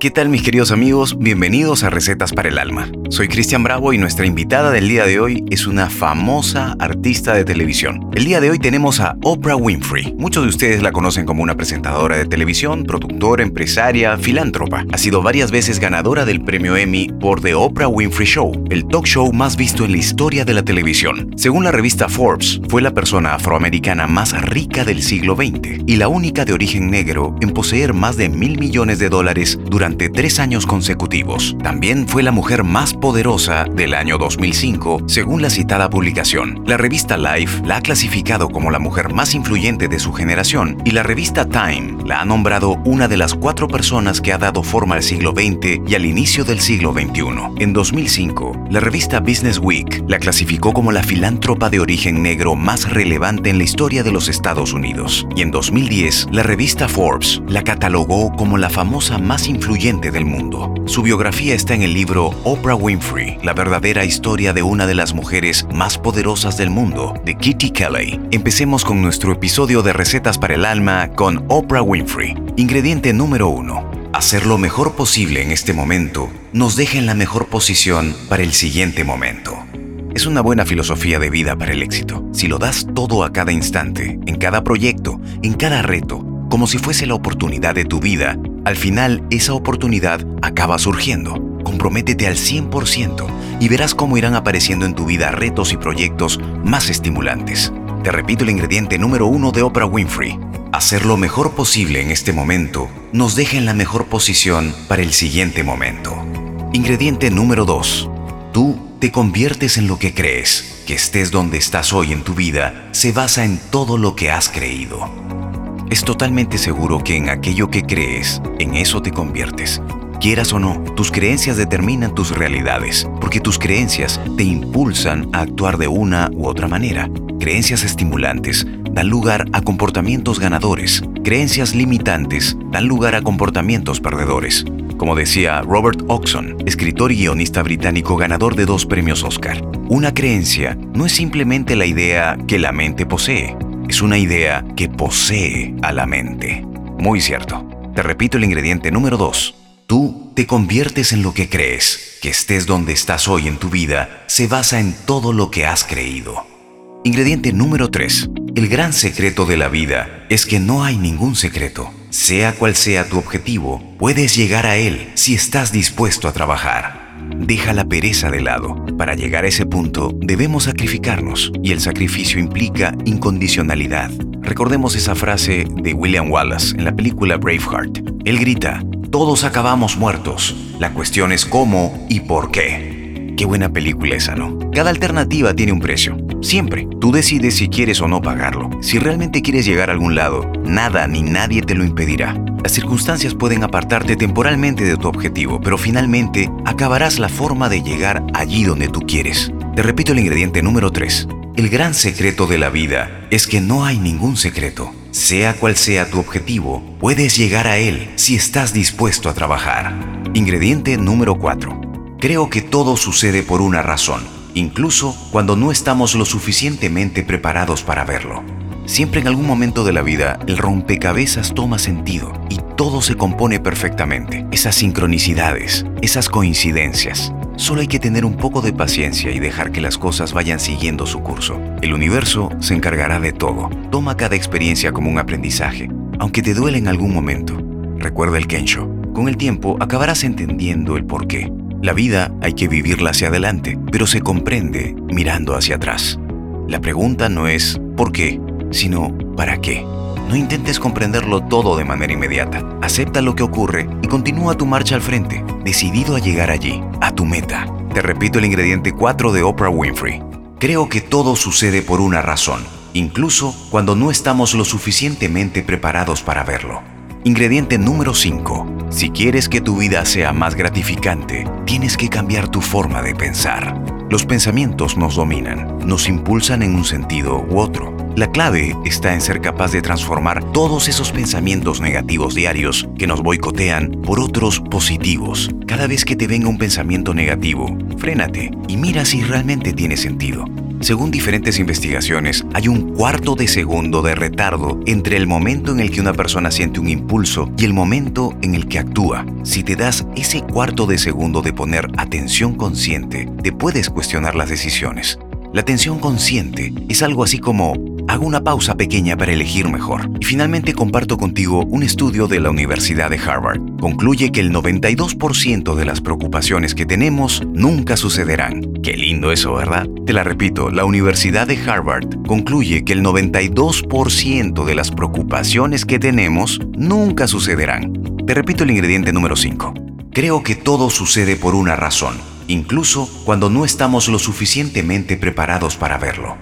¿Qué tal mis queridos amigos? Bienvenidos a Recetas para el Alma. Soy Cristian Bravo y nuestra invitada del día de hoy es una famosa artista de televisión. El día de hoy tenemos a Oprah Winfrey. Muchos de ustedes la conocen como una presentadora de televisión, productora, empresaria, filántropa. Ha sido varias veces ganadora del premio Emmy por The Oprah Winfrey Show, el talk show más visto en la historia de la televisión. Según la revista Forbes, fue la persona afroamericana más rica del siglo XX y la única de origen negro en poseer más de mil millones de dólares durante tres años consecutivos. También fue la mujer más poderosa del año 2005, según la citada publicación. La revista Life la ha clasificado como la mujer más influyente de su generación y la revista Time la ha nombrado una de las cuatro personas que ha dado forma al siglo XX y al inicio del siglo XXI. En 2005, la revista Business Week la clasificó como la filántropa de origen negro más relevante en la historia de los Estados Unidos. Y en 2010, la revista Forbes la catalogó como la famosa más influyente del mundo. Su biografía está en el libro Oprah Winfrey, la verdadera historia de una de las mujeres más poderosas del mundo, de Kitty Kelly. Empecemos con nuestro episodio de Recetas para el Alma con Oprah Winfrey. Ingrediente número uno. Hacer lo mejor posible en este momento nos deja en la mejor posición para el siguiente momento. Es una buena filosofía de vida para el éxito. Si lo das todo a cada instante, en cada proyecto, en cada reto, como si fuese la oportunidad de tu vida, al final esa oportunidad acaba surgiendo. Comprométete al 100% y verás cómo irán apareciendo en tu vida retos y proyectos más estimulantes. Te repito el ingrediente número uno de Oprah Winfrey. Hacer lo mejor posible en este momento nos deja en la mejor posición para el siguiente momento. Ingrediente número 2. Tú te conviertes en lo que crees. Que estés donde estás hoy en tu vida se basa en todo lo que has creído. Es totalmente seguro que en aquello que crees, en eso te conviertes. Quieras o no, tus creencias determinan tus realidades, porque tus creencias te impulsan a actuar de una u otra manera. Creencias estimulantes dan lugar a comportamientos ganadores. Creencias limitantes dan lugar a comportamientos perdedores. Como decía Robert Oxon, escritor y guionista británico ganador de dos premios Oscar, una creencia no es simplemente la idea que la mente posee, es una idea que posee a la mente. Muy cierto. Te repito el ingrediente número 2. Tú te conviertes en lo que crees. Que estés donde estás hoy en tu vida se basa en todo lo que has creído. Ingrediente número 3. El gran secreto de la vida es que no hay ningún secreto. Sea cual sea tu objetivo, puedes llegar a él si estás dispuesto a trabajar. Deja la pereza de lado. Para llegar a ese punto debemos sacrificarnos y el sacrificio implica incondicionalidad. Recordemos esa frase de William Wallace en la película Braveheart. Él grita, todos acabamos muertos. La cuestión es cómo y por qué. Qué buena película esa, ¿no? Cada alternativa tiene un precio. Siempre. Tú decides si quieres o no pagarlo. Si realmente quieres llegar a algún lado, nada ni nadie te lo impedirá. Las circunstancias pueden apartarte temporalmente de tu objetivo, pero finalmente acabarás la forma de llegar allí donde tú quieres. Te repito el ingrediente número 3. El gran secreto de la vida es que no hay ningún secreto. Sea cual sea tu objetivo, puedes llegar a él si estás dispuesto a trabajar. Ingrediente número 4. Creo que todo sucede por una razón, incluso cuando no estamos lo suficientemente preparados para verlo. Siempre en algún momento de la vida el rompecabezas toma sentido y todo se compone perfectamente. Esas sincronicidades, esas coincidencias. Solo hay que tener un poco de paciencia y dejar que las cosas vayan siguiendo su curso. El universo se encargará de todo. Toma cada experiencia como un aprendizaje, aunque te duele en algún momento. Recuerda el Kensho. Con el tiempo acabarás entendiendo el porqué la vida hay que vivirla hacia adelante, pero se comprende mirando hacia atrás. La pregunta no es ¿por qué?, sino ¿para qué? No intentes comprenderlo todo de manera inmediata. Acepta lo que ocurre y continúa tu marcha al frente, decidido a llegar allí, a tu meta. Te repito el ingrediente 4 de Oprah Winfrey. Creo que todo sucede por una razón, incluso cuando no estamos lo suficientemente preparados para verlo. Ingrediente número 5. Si quieres que tu vida sea más gratificante, tienes que cambiar tu forma de pensar. Los pensamientos nos dominan, nos impulsan en un sentido u otro. La clave está en ser capaz de transformar todos esos pensamientos negativos diarios que nos boicotean por otros positivos. Cada vez que te venga un pensamiento negativo, frénate y mira si realmente tiene sentido. Según diferentes investigaciones, hay un cuarto de segundo de retardo entre el momento en el que una persona siente un impulso y el momento en el que actúa. Si te das ese cuarto de segundo de poner atención consciente, te puedes cuestionar las decisiones. La atención consciente es algo así como hago una pausa pequeña para elegir mejor. Y finalmente comparto contigo un estudio de la Universidad de Harvard. Concluye que el 92% de las preocupaciones que tenemos nunca sucederán. Qué lindo eso, ¿verdad? Te la repito, la Universidad de Harvard concluye que el 92% de las preocupaciones que tenemos nunca sucederán. Te repito el ingrediente número 5. Creo que todo sucede por una razón, incluso cuando no estamos lo suficientemente preparados para verlo.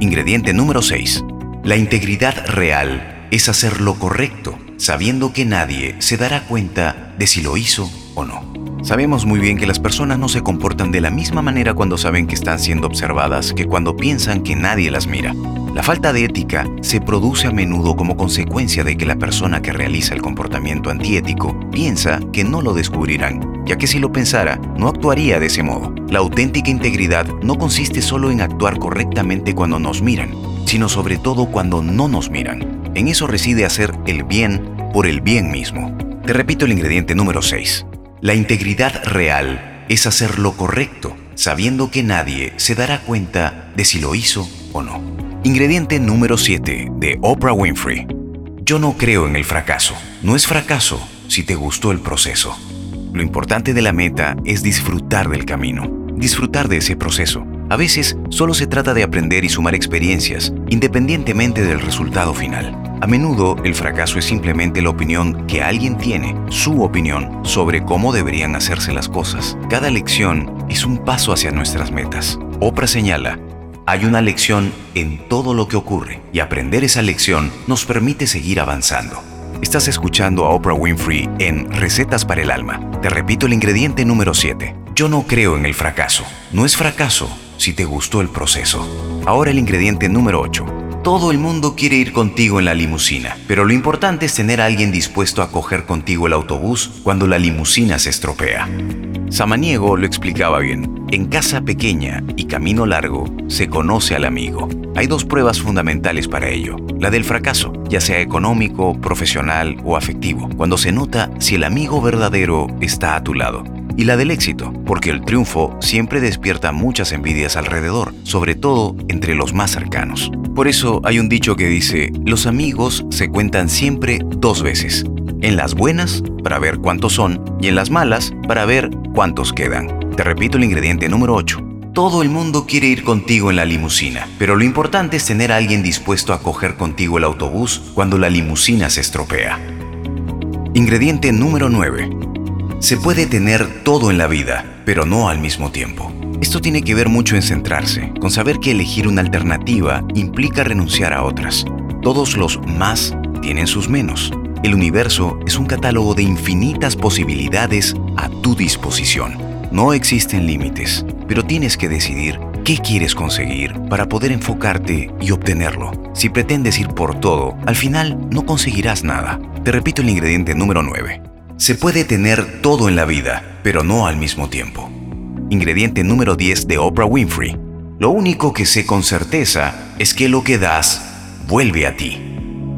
Ingrediente número 6. La integridad real es hacer lo correcto, sabiendo que nadie se dará cuenta de si lo hizo o no. Sabemos muy bien que las personas no se comportan de la misma manera cuando saben que están siendo observadas que cuando piensan que nadie las mira. La falta de ética se produce a menudo como consecuencia de que la persona que realiza el comportamiento antiético piensa que no lo descubrirán, ya que si lo pensara, no actuaría de ese modo. La auténtica integridad no consiste solo en actuar correctamente cuando nos miran, sino sobre todo cuando no nos miran. En eso reside hacer el bien por el bien mismo. Te repito el ingrediente número 6. La integridad real es hacer lo correcto, sabiendo que nadie se dará cuenta de si lo hizo o no. Ingrediente número 7 de Oprah Winfrey. Yo no creo en el fracaso. No es fracaso si te gustó el proceso. Lo importante de la meta es disfrutar del camino, disfrutar de ese proceso. A veces solo se trata de aprender y sumar experiencias, independientemente del resultado final. A menudo el fracaso es simplemente la opinión que alguien tiene, su opinión, sobre cómo deberían hacerse las cosas. Cada lección es un paso hacia nuestras metas. Oprah señala, hay una lección en todo lo que ocurre y aprender esa lección nos permite seguir avanzando. Estás escuchando a Oprah Winfrey en Recetas para el Alma. Te repito el ingrediente número 7. Yo no creo en el fracaso. No es fracaso si te gustó el proceso. Ahora el ingrediente número 8. Todo el mundo quiere ir contigo en la limusina, pero lo importante es tener a alguien dispuesto a coger contigo el autobús cuando la limusina se estropea. Samaniego lo explicaba bien. En casa pequeña y camino largo se conoce al amigo. Hay dos pruebas fundamentales para ello. La del fracaso, ya sea económico, profesional o afectivo, cuando se nota si el amigo verdadero está a tu lado. Y la del éxito, porque el triunfo siempre despierta muchas envidias alrededor, sobre todo entre los más cercanos. Por eso hay un dicho que dice, los amigos se cuentan siempre dos veces, en las buenas para ver cuántos son y en las malas para ver cuántos quedan. Te repito el ingrediente número 8. Todo el mundo quiere ir contigo en la limusina, pero lo importante es tener a alguien dispuesto a coger contigo el autobús cuando la limusina se estropea. Ingrediente número 9. Se puede tener todo en la vida, pero no al mismo tiempo. Esto tiene que ver mucho en centrarse, con saber que elegir una alternativa implica renunciar a otras. Todos los más tienen sus menos. El universo es un catálogo de infinitas posibilidades a tu disposición. No existen límites, pero tienes que decidir qué quieres conseguir para poder enfocarte y obtenerlo. Si pretendes ir por todo, al final no conseguirás nada. Te repito el ingrediente número 9. Se puede tener todo en la vida, pero no al mismo tiempo. Ingrediente número 10 de Oprah Winfrey. Lo único que sé con certeza es que lo que das vuelve a ti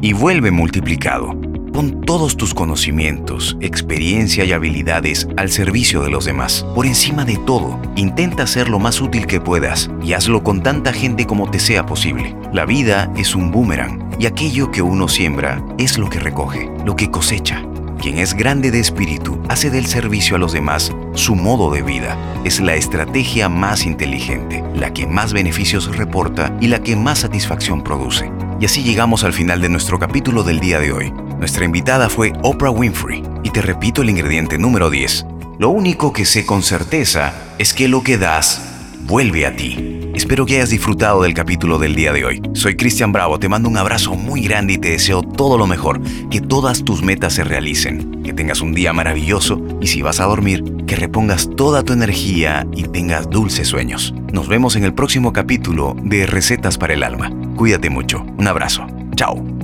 y vuelve multiplicado. Pon todos tus conocimientos, experiencia y habilidades al servicio de los demás. Por encima de todo, intenta ser lo más útil que puedas y hazlo con tanta gente como te sea posible. La vida es un boomerang y aquello que uno siembra es lo que recoge, lo que cosecha. Quien es grande de espíritu hace del servicio a los demás su modo de vida. Es la estrategia más inteligente, la que más beneficios reporta y la que más satisfacción produce. Y así llegamos al final de nuestro capítulo del día de hoy. Nuestra invitada fue Oprah Winfrey y te repito el ingrediente número 10. Lo único que sé con certeza es que lo que das vuelve a ti. Espero que hayas disfrutado del capítulo del día de hoy. Soy Cristian Bravo, te mando un abrazo muy grande y te deseo todo lo mejor, que todas tus metas se realicen, que tengas un día maravilloso y si vas a dormir, que repongas toda tu energía y tengas dulces sueños. Nos vemos en el próximo capítulo de Recetas para el Alma. Cuídate mucho. Un abrazo. Chao.